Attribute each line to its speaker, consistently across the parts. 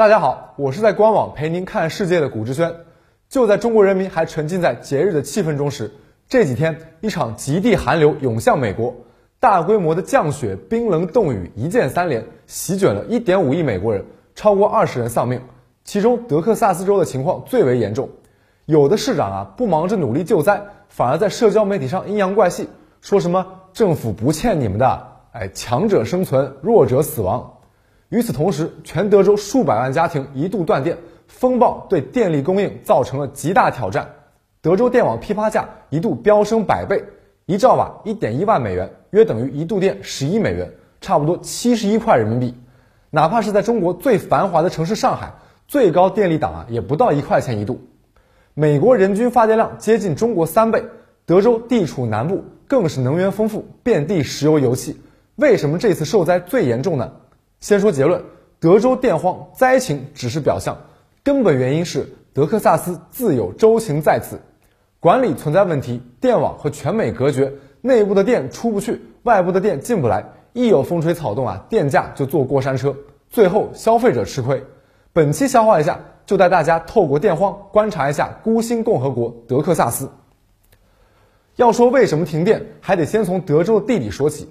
Speaker 1: 大家好，我是在官网陪您看世界的古志轩。就在中国人民还沉浸在节日的气氛中时，这几天一场极地寒流涌向美国，大规模的降雪、冰冷冻雨一键三连，席卷了1.5亿美国人，超过二十人丧命。其中德克萨斯州的情况最为严重，有的市长啊不忙着努力救灾，反而在社交媒体上阴阳怪气，说什么政府不欠你们的，哎，强者生存，弱者死亡。与此同时，全德州数百万家庭一度断电，风暴对电力供应造成了极大挑战。德州电网批发价一度飙升百倍，一兆瓦一点一万美元，约等于一度电十一美元，差不多七十一块人民币。哪怕是在中国最繁华的城市上海，最高电力档啊也不到一块钱一度。美国人均发电量接近中国三倍，德州地处南部，更是能源丰富，遍地石油油气。为什么这次受灾最严重呢？先说结论，德州电荒灾情只是表象，根本原因是德克萨斯自有州情在此，管理存在问题，电网和全美隔绝，内部的电出不去，外部的电进不来，一有风吹草动啊，电价就坐过山车，最后消费者吃亏。本期消化一下，就带大家透过电荒观察一下孤星共和国德克萨斯。要说为什么停电，还得先从德州的地理说起。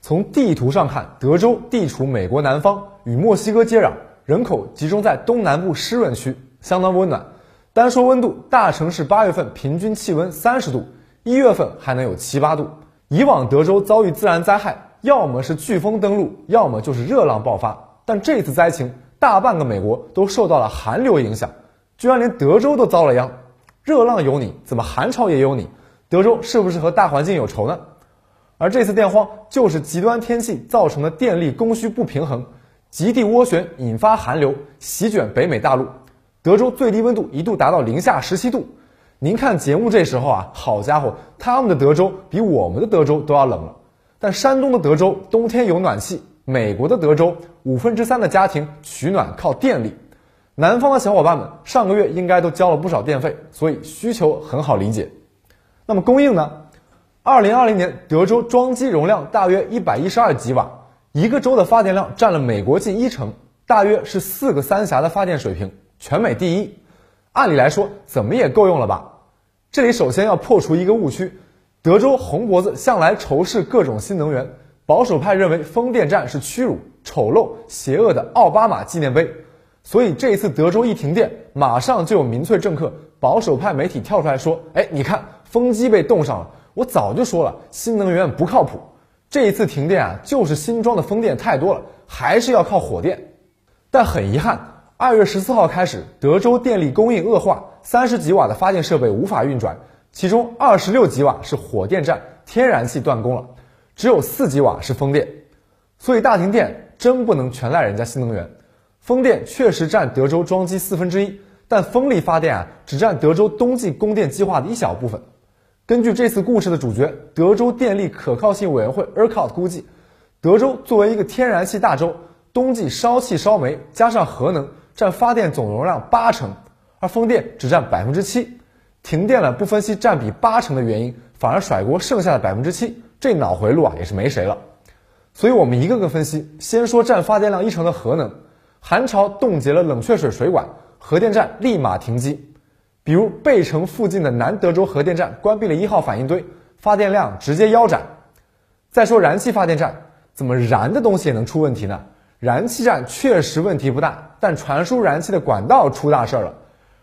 Speaker 1: 从地图上看，德州地处美国南方，与墨西哥接壤，人口集中在东南部湿润区，相当温暖。单说温度，大城市八月份平均气温三十度，一月份还能有七八度。以往德州遭遇自然灾害，要么是飓风登陆，要么就是热浪爆发。但这次灾情，大半个美国都受到了寒流影响，居然连德州都遭了殃。热浪有你，怎么寒潮也有你？德州是不是和大环境有仇呢？而这次电荒就是极端天气造成的电力供需不平衡，极地涡旋引发寒流席卷北美大陆，德州最低温度一度达到零下十七度。您看节目这时候啊，好家伙，他们的德州比我们的德州都要冷了。但山东的德州冬天有暖气，美国的德州五分之三的家庭取暖靠电力。南方的小伙伴们上个月应该都交了不少电费，所以需求很好理解。那么供应呢？二零二零年，德州装机容量大约一百一十二吉瓦，一个州的发电量占了美国近一成，大约是四个三峡的发电水平，全美第一。按理来说，怎么也够用了吧？这里首先要破除一个误区：德州红脖子向来仇视各种新能源，保守派认为风电站是屈辱、丑陋、邪恶的奥巴马纪念碑。所以这一次德州一停电，马上就有民粹政客、保守派媒体跳出来说：“哎，你看，风机被冻上了。”我早就说了，新能源不靠谱。这一次停电啊，就是新装的风电太多了，还是要靠火电。但很遗憾，二月十四号开始，德州电力供应恶化，三十几瓦的发电设备无法运转，其中二十六几瓦是火电站，天然气断供了，只有四几瓦是风电。所以大停电真不能全赖人家新能源。风电确实占德州装机四分之一，但风力发电啊，只占德州冬季供电计划的一小部分。根据这次故事的主角，德州电力可靠性委员会 ERCOT 估计，德州作为一个天然气大州，冬季烧气烧煤加上核能占发电总容量八成，而风电只占百分之七。停电了不分析占比八成的原因，反而甩锅剩下的百分之七，这脑回路啊也是没谁了。所以我们一个个分析，先说占发电量一成的核能，寒潮冻结了冷却水水管，核电站立马停机。比如贝城附近的南德州核电站关闭了一号反应堆，发电量直接腰斩。再说燃气发电站，怎么燃的东西也能出问题呢？燃气站确实问题不大，但传输燃气的管道出大事了。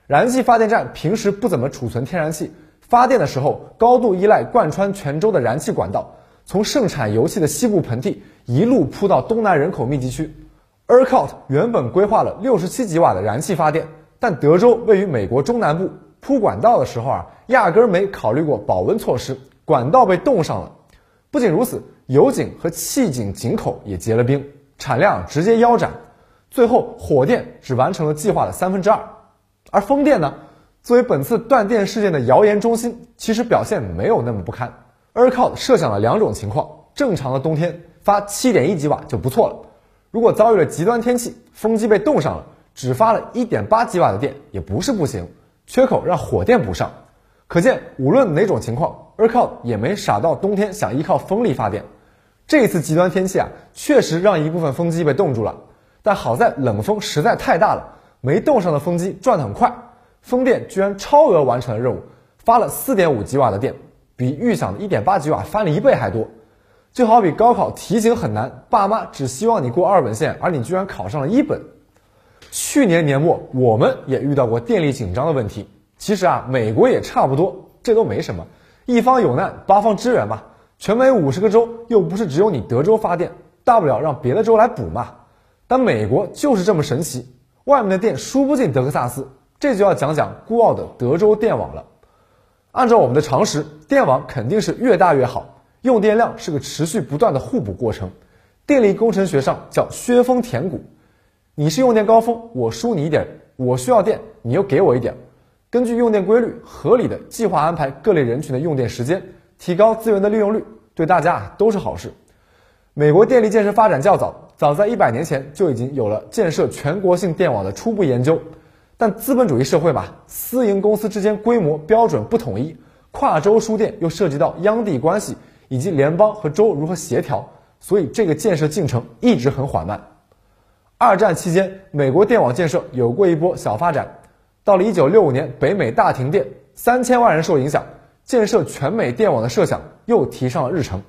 Speaker 1: 燃气发电站平时不怎么储存天然气，发电的时候高度依赖贯穿全州的燃气管道，从盛产油气的西部盆地一路铺到东南人口密集区。ERCOT 原本规划了六十七吉瓦的燃气发电。但德州位于美国中南部，铺管道的时候啊，压根儿没考虑过保温措施，管道被冻上了。不仅如此，油井和气井井口也结了冰，产量直接腰斩。最后，火电只完成了计划的三分之二。而风电呢，作为本次断电事件的谣言中心，其实表现没有那么不堪。ERCOT 设想了两种情况：正常的冬天发七点一吉瓦就不错了；如果遭遇了极端天气，风机被冻上了。只发了一点八吉瓦的电也不是不行，缺口让火电补上。可见无论哪种情况，ERCOT 也没傻到冬天想依靠风力发电。这次极端天气啊，确实让一部分风机被冻住了。但好在冷风实在太大了，没冻上的风机转得很快，风电居然超额完成了任务，发了四点五吉瓦的电，比预想的一点八吉瓦翻了一倍还多。就好比高考题型很难，爸妈只希望你过二本线，而你居然考上了一本。去年年末，我们也遇到过电力紧张的问题。其实啊，美国也差不多，这都没什么，一方有难，八方支援嘛。全美五十个州又不是只有你德州发电，大不了让别的州来补嘛。但美国就是这么神奇，外面的电输不进德克萨斯，这就要讲讲孤傲的德州电网了。按照我们的常识，电网肯定是越大越好。用电量是个持续不断的互补过程，电力工程学上叫削峰填谷。你是用电高峰，我输你一点；我需要电，你又给我一点。根据用电规律，合理的计划安排各类人群的用电时间，提高资源的利用率，对大家都是好事。美国电力建设发展较早，早在一百年前就已经有了建设全国性电网的初步研究。但资本主义社会嘛，私营公司之间规模标准不统一，跨州输电又涉及到央地关系。以及联邦和州如何协调，所以这个建设进程一直很缓慢。二战期间，美国电网建设有过一波小发展。到了1965年，北美大停电，三千万人受影响，建设全美电网的设想又提上了日程。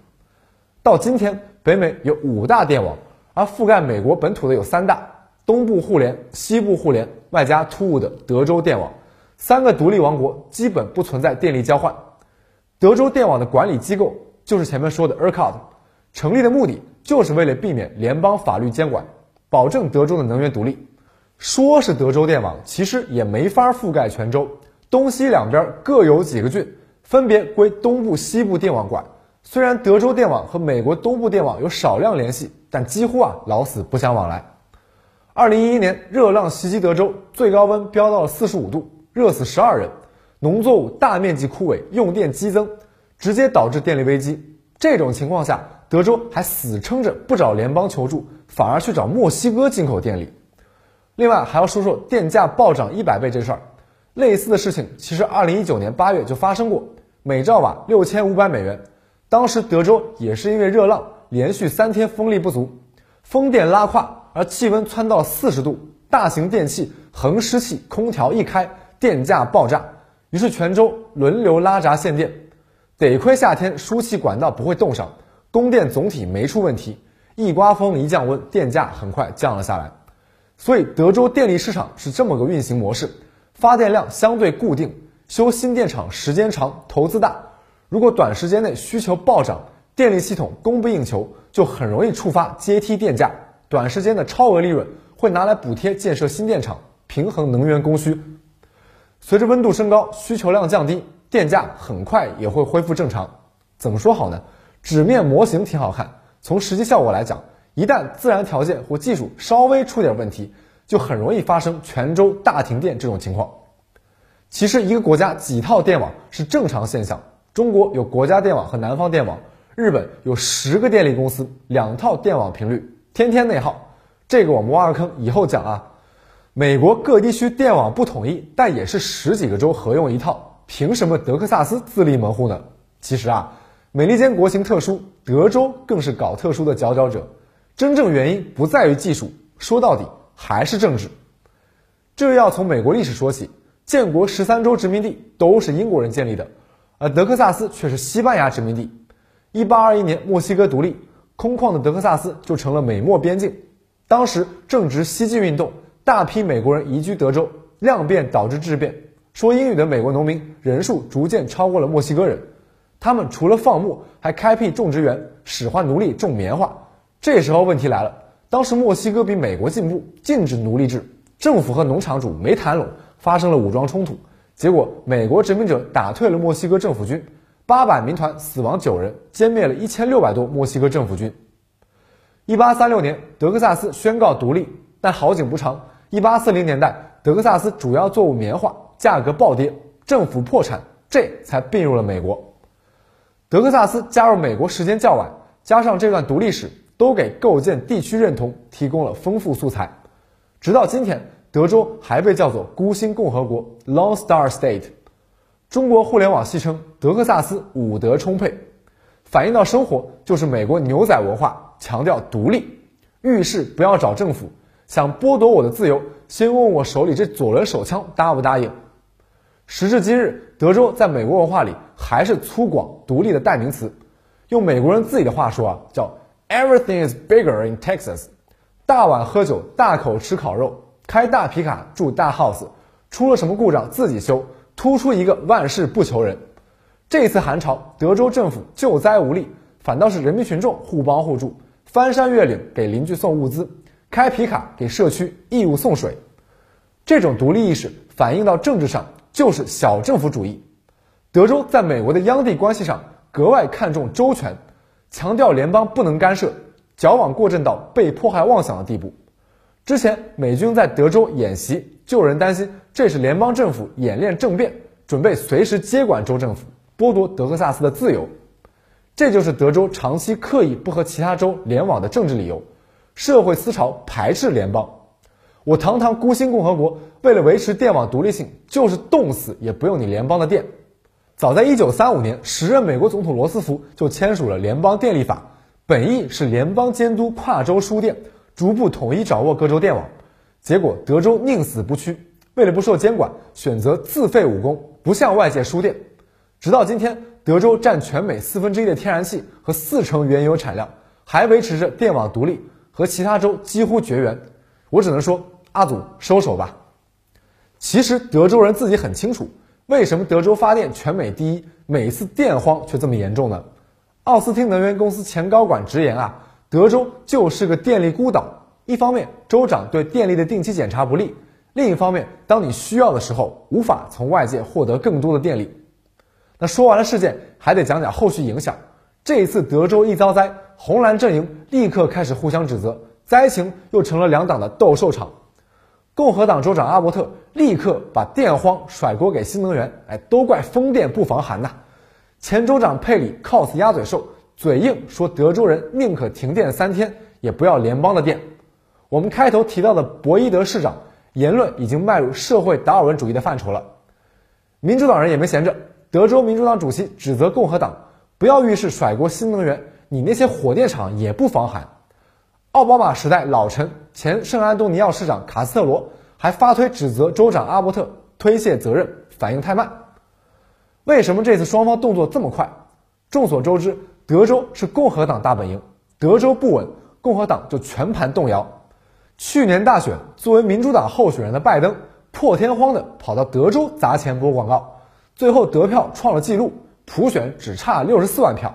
Speaker 1: 到今天，北美有五大电网，而覆盖美国本土的有三大：东部互联、西部互联，外加突兀的德州电网。三个独立王国基本不存在电力交换。德州电网的管理机构。就是前面说的 ERCOT，成立的目的就是为了避免联邦法律监管，保证德州的能源独立。说是德州电网，其实也没法覆盖全州，东西两边各有几个郡，分别归东部、西部电网管。虽然德州电网和美国东部电网有少量联系，但几乎啊老死不相往来。二零一一年热浪袭击德州，最高温飙到了四十五度，热死十二人，农作物大面积枯萎，用电激增。直接导致电力危机。这种情况下，德州还死撑着不找联邦求助，反而去找墨西哥进口电力。另外还要说说电价暴涨一百倍这事儿。类似的事情其实二零一九年八月就发生过，每兆瓦六千五百美元。当时德州也是因为热浪，连续三天风力不足，风电拉胯，而气温窜到四十度，大型电器、恒湿器、空调一开，电价爆炸。于是全州轮流拉闸限电。得亏夏天输气管道不会冻上，供电总体没出问题。一刮风一降温，电价很快降了下来。所以德州电力市场是这么个运行模式：发电量相对固定，修新电厂时间长，投资大。如果短时间内需求暴涨，电力系统供不应求，就很容易触发阶梯电价。短时间的超额利润会拿来补贴建设新电厂，平衡能源供需。随着温度升高，需求量降低。电价很快也会恢复正常，怎么说好呢？纸面模型挺好看，从实际效果来讲，一旦自然条件或技术稍微出点问题，就很容易发生全州大停电这种情况。其实一个国家几套电网是正常现象，中国有国家电网和南方电网，日本有十个电力公司，两套电网频率，天天内耗。这个我们挖个坑以后讲啊。美国各地区电网不统一，但也是十几个州合用一套。凭什么德克萨斯自立门户呢？其实啊，美利坚国情特殊，德州更是搞特殊的佼佼者。真正原因不在于技术，说到底还是政治。这要从美国历史说起，建国十三州殖民地都是英国人建立的，而德克萨斯却是西班牙殖民地。一八二一年墨西哥独立，空旷的德克萨斯就成了美墨边境。当时正值西进运动，大批美国人移居德州，量变导致质变。说英语的美国农民人数逐渐超过了墨西哥人，他们除了放牧，还开辟种植园，使唤奴隶种棉花。这时候问题来了，当时墨西哥比美国进步，禁止奴隶制，政府和农场主没谈拢，发生了武装冲突。结果美国殖民者打退了墨西哥政府军，八百民团死亡九人，歼灭了一千六百多墨西哥政府军。一八三六年，德克萨斯宣告独立，但好景不长，一八四零年代，德克萨斯主要作物棉花。价格暴跌，政府破产，这才并入了美国。德克萨斯加入美国时间较晚，加上这段独立史，都给构建地区认同提供了丰富素材。直到今天，德州还被叫做孤星共和国 （Lone Star State）。中国互联网戏称德克萨斯武德充沛，反映到生活就是美国牛仔文化，强调独立，遇事不要找政府，想剥夺我的自由，先问我手里这左轮手枪答不答应。时至今日，德州在美国文化里还是粗犷独立的代名词。用美国人自己的话说啊，叫 Everything is bigger in Texas。大碗喝酒，大口吃烤肉，开大皮卡住大 house，出了什么故障自己修，突出一个万事不求人。这次寒潮，德州政府救灾无力，反倒是人民群众互帮互助，翻山越岭给邻居送物资，开皮卡给社区义务送水。这种独立意识反映到政治上，就是小政府主义。德州在美国的央地关系上格外看重州权，强调联邦不能干涉。矫枉过正到被迫害妄想的地步。之前美军在德州演习，就有人担心这是联邦政府演练政变，准备随时接管州政府，剥夺德克萨斯的自由。这就是德州长期刻意不和其他州联网的政治理由。社会思潮排斥联邦。我堂堂孤星共和国，为了维持电网独立性，就是冻死也不用你联邦的电。早在1935年，时任美国总统罗斯福就签署了联邦电力法。本意是联邦监督跨州输电，逐步统一掌握各州电网。结果德州宁死不屈，为了不受监管，选择自废武功，不向外界输电。直到今天，德州占全美四分之一的天然气和四成原油产量，还维持着电网独立，和其他州几乎绝缘。我只能说，阿祖收手吧。其实德州人自己很清楚，为什么德州发电全美第一，每次电荒却这么严重呢？奥斯汀能源公司前高管直言啊，德州就是个电力孤岛。一方面，州长对电力的定期检查不力；另一方面，当你需要的时候，无法从外界获得更多的电力。那说完了事件，还得讲讲后续影响。这一次德州一遭灾，红蓝阵营立刻开始互相指责，灾情又成了两党的斗兽场。共和党州长阿伯特立刻把电荒甩锅给新能源，哎，都怪风电不防寒呐。前州长佩里 cos 鸭嘴兽，嘴硬说德州人宁可停电三天，也不要联邦的电。我们开头提到的博伊德市长言论已经迈入社会达尔文主义的范畴了。民主党人也没闲着，德州民主党主席指责共和党不要遇事甩锅新能源，你那些火电厂也不防寒。奥巴马时代老臣前圣安东尼奥市长卡斯特罗还发推指责州长阿伯特推卸责任，反应太慢。为什么这次双方动作这么快？众所周知，德州是共和党大本营，德州不稳，共和党就全盘动摇。去年大选，作为民主党候选人的拜登破天荒的跑到德州砸钱播广告，最后得票创了纪录，普选只差六十四万票。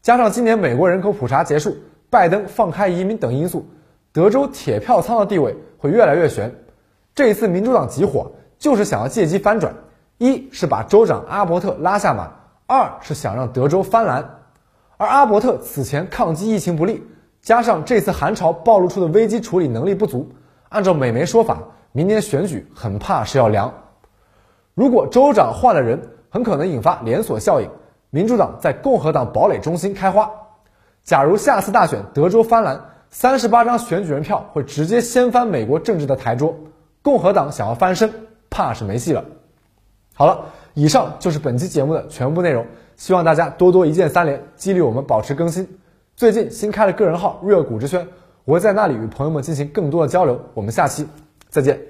Speaker 1: 加上今年美国人口普查结束，拜登放开移民等因素，德州铁票仓的地位会越来越悬。这一次民主党急火，就是想要借机翻转。一是把州长阿伯特拉下马，二是想让德州翻蓝。而阿伯特此前抗击疫情不利，加上这次寒潮暴露出的危机处理能力不足，按照美媒说法，明年选举很怕是要凉。如果州长换了人，很可能引发连锁效应，民主党在共和党堡垒中心开花。假如下次大选德州翻蓝，三十八张选举人票会直接掀翻美国政治的台桌，共和党想要翻身，怕是没戏了。好了，以上就是本期节目的全部内容，希望大家多多一键三连，激励我们保持更新。最近新开了个人号“热股之轩”，我会在那里与朋友们进行更多的交流。我们下期再见。